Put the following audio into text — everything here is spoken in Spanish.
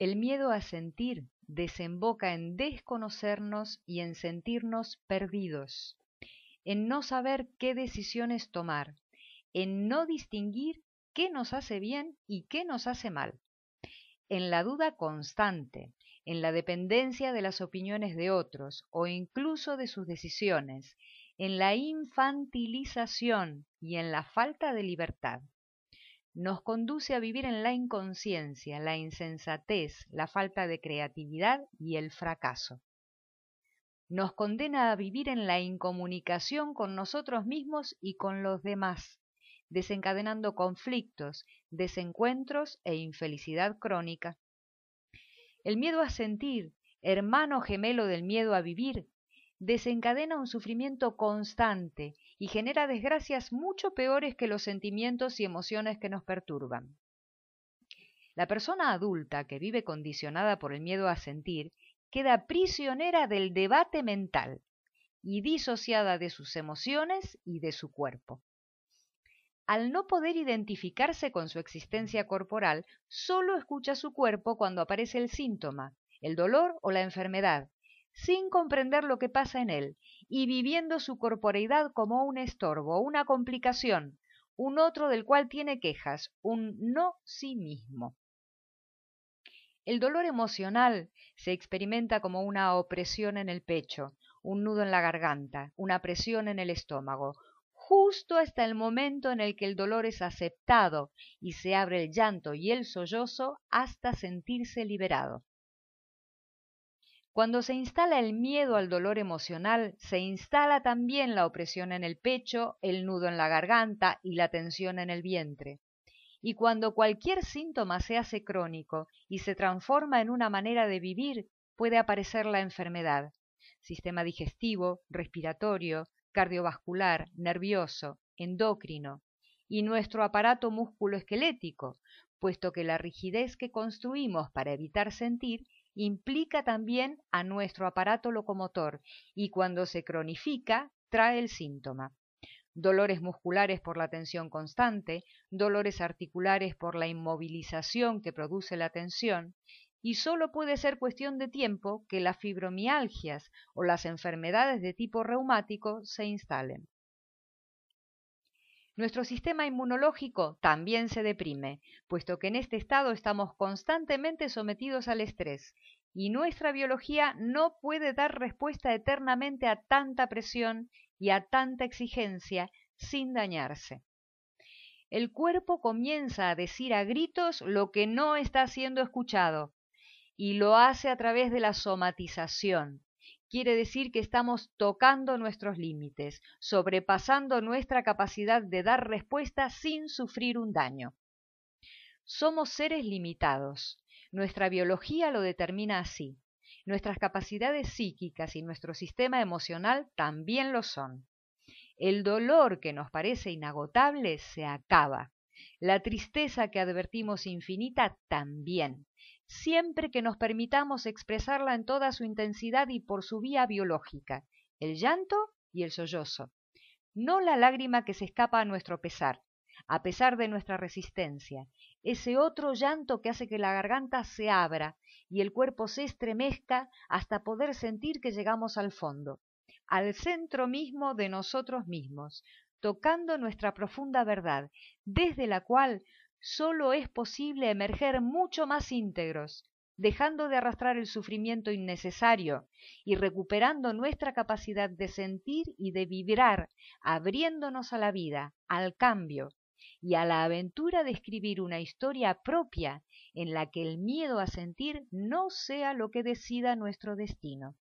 El miedo a sentir desemboca en desconocernos y en sentirnos perdidos, en no saber qué decisiones tomar, en no distinguir qué nos hace bien y qué nos hace mal, en la duda constante, en la dependencia de las opiniones de otros o incluso de sus decisiones, en la infantilización y en la falta de libertad nos conduce a vivir en la inconsciencia, la insensatez, la falta de creatividad y el fracaso. Nos condena a vivir en la incomunicación con nosotros mismos y con los demás, desencadenando conflictos, desencuentros e infelicidad crónica. El miedo a sentir, hermano gemelo del miedo a vivir, desencadena un sufrimiento constante y genera desgracias mucho peores que los sentimientos y emociones que nos perturban. La persona adulta que vive condicionada por el miedo a sentir queda prisionera del debate mental y disociada de sus emociones y de su cuerpo. Al no poder identificarse con su existencia corporal, solo escucha su cuerpo cuando aparece el síntoma, el dolor o la enfermedad, sin comprender lo que pasa en él y viviendo su corporeidad como un estorbo, una complicación, un otro del cual tiene quejas, un no sí mismo. El dolor emocional se experimenta como una opresión en el pecho, un nudo en la garganta, una presión en el estómago, justo hasta el momento en el que el dolor es aceptado y se abre el llanto y el sollozo hasta sentirse liberado. Cuando se instala el miedo al dolor emocional, se instala también la opresión en el pecho, el nudo en la garganta y la tensión en el vientre. Y cuando cualquier síntoma se hace crónico y se transforma en una manera de vivir, puede aparecer la enfermedad. Sistema digestivo, respiratorio, cardiovascular, nervioso, endocrino y nuestro aparato musculoesquelético, puesto que la rigidez que construimos para evitar sentir implica también a nuestro aparato locomotor y cuando se cronifica trae el síntoma. Dolores musculares por la tensión constante, dolores articulares por la inmovilización que produce la tensión, y solo puede ser cuestión de tiempo que las fibromialgias o las enfermedades de tipo reumático se instalen. Nuestro sistema inmunológico también se deprime, puesto que en este estado estamos constantemente sometidos al estrés y nuestra biología no puede dar respuesta eternamente a tanta presión y a tanta exigencia sin dañarse. El cuerpo comienza a decir a gritos lo que no está siendo escuchado y lo hace a través de la somatización, quiere decir que estamos tocando nuestros límites, sobrepasando nuestra capacidad de dar respuesta sin sufrir un daño. Somos seres limitados. Nuestra biología lo determina así. Nuestras capacidades psíquicas y nuestro sistema emocional también lo son. El dolor que nos parece inagotable se acaba. La tristeza que advertimos infinita también siempre que nos permitamos expresarla en toda su intensidad y por su vía biológica, el llanto y el sollozo, no la lágrima que se escapa a nuestro pesar, a pesar de nuestra resistencia, ese otro llanto que hace que la garganta se abra y el cuerpo se estremezca hasta poder sentir que llegamos al fondo, al centro mismo de nosotros mismos, tocando nuestra profunda verdad, desde la cual solo es posible emerger mucho más íntegros, dejando de arrastrar el sufrimiento innecesario y recuperando nuestra capacidad de sentir y de vibrar, abriéndonos a la vida, al cambio y a la aventura de escribir una historia propia en la que el miedo a sentir no sea lo que decida nuestro destino.